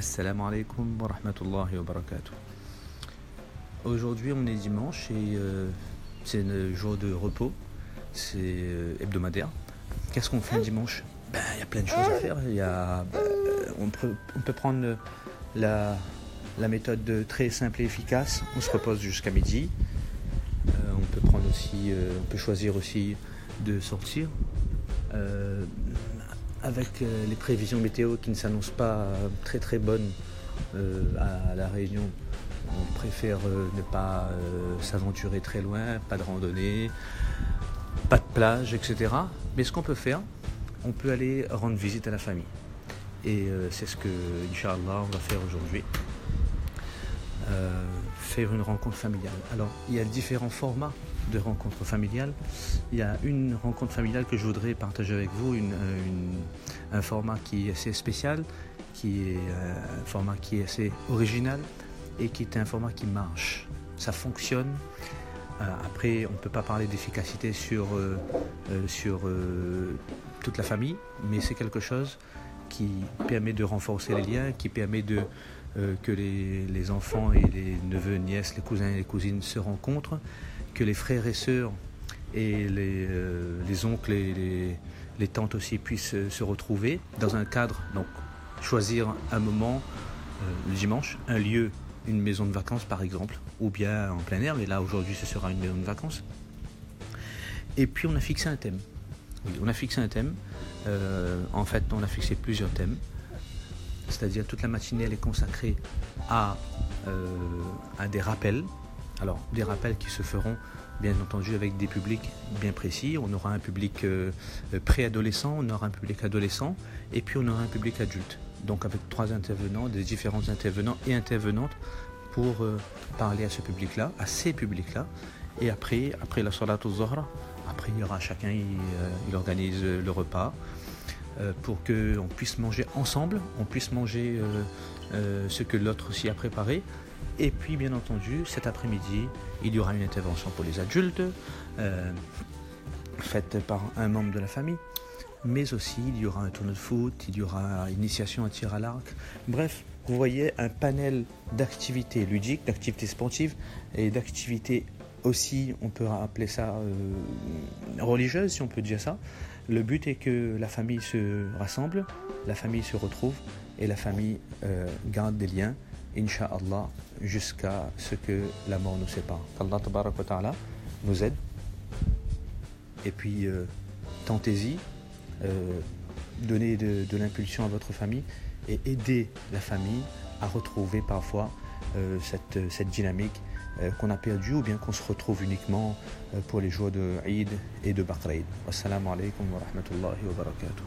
Assalamu alaikum wa rahmatullahi wa barakatuh. Aujourd'hui, on est dimanche et euh, c'est un jour de repos, c'est euh, hebdomadaire. Qu'est-ce qu'on fait un dimanche? Ben, Il y a plein de choses à faire. Y a, ben, on, peut, on peut prendre la, la méthode très simple et efficace. On se repose jusqu'à midi. Euh, on peut prendre aussi, euh, on peut choisir aussi de sortir. Avec euh, les prévisions météo qui ne s'annoncent pas euh, très très bonnes euh, à la Réunion, on préfère ne pas s'aventurer très loin, pas de randonnée, pas de plage, etc. Mais ce qu'on peut faire, on peut aller rendre visite à la famille. Et c'est ce que, Inch'Allah, on va faire aujourd'hui. Faire une rencontre familiale. Alors, il y a différents formats de rencontres familiales. Il y a une rencontre familiale que je voudrais partager avec vous, euh, un format qui est assez spécial, qui est euh, un format qui est assez original et qui est un format qui marche. Ça fonctionne. Euh, après, on ne peut pas parler d'efficacité sur, sur toute la famille, mais c'est quelque chose qui permet de renforcer les liens, qui permet de, euh, que les, enfants et les neveux, nièces, les cousins et les cousines se rencontrent, que les frères et sœurs et les, euh, les oncles et les, tantes aussi puissent euh, se retrouver dans un cadre, donc choisir un moment, le dimanche, un lieu, une maison de vacances par exemple, ou bien en plein air, mais là aujourd'hui ce sera une maison de vacances. Et puis on a fixé un thème. Oui, on a fixé un thème. En fait, on a fixé plusieurs thèmes. C'est-à-dire toute la matinée, elle est consacrée à, euh, à des rappels. Alors, des rappels qui se feront, bien entendu, avec des publics bien précis. On aura un public euh, euh, préadolescent, on aura un public adolescent, et puis on aura un public adulte. Donc, avec trois intervenants, des différents intervenants et intervenantes pour euh, parler à ce public-là, à ces publics-là. Et après, après la salat au Zohra, après, il y aura chacun, il, organise le repas pour qu'on puisse manger ensemble, on puisse manger euh, euh, ce que l'autre aussi a préparé. Et puis, bien entendu, cet après-midi, il y aura une intervention pour les adultes, euh, faite par un membre de la famille. Mais aussi, il y aura un tournoi de foot, il y aura initiation à tir à l'arc. Bref, vous voyez un panel d'activités ludiques, d'activités sportives et d'activités aussi, on peut appeler ça euh, religieuses, si on peut dire ça. Le but est que la famille se rassemble, la famille se retrouve et la famille euh, garde des liens, Inch'Allah, jusqu'à ce que la mort nous sépare. Qu'Allah ta'ala nous aide. Et puis, euh, tentez-y, euh, donnez de, l'impulsion à votre famille et aidez la famille à retrouver parfois cette, cette dynamique euh, qu'on a perdue ou bien qu'on se retrouve uniquement euh, pour les jours de Eid et de Baqr Eid. Wassalamu alaikum wa rahmatullahi wa barakatuh.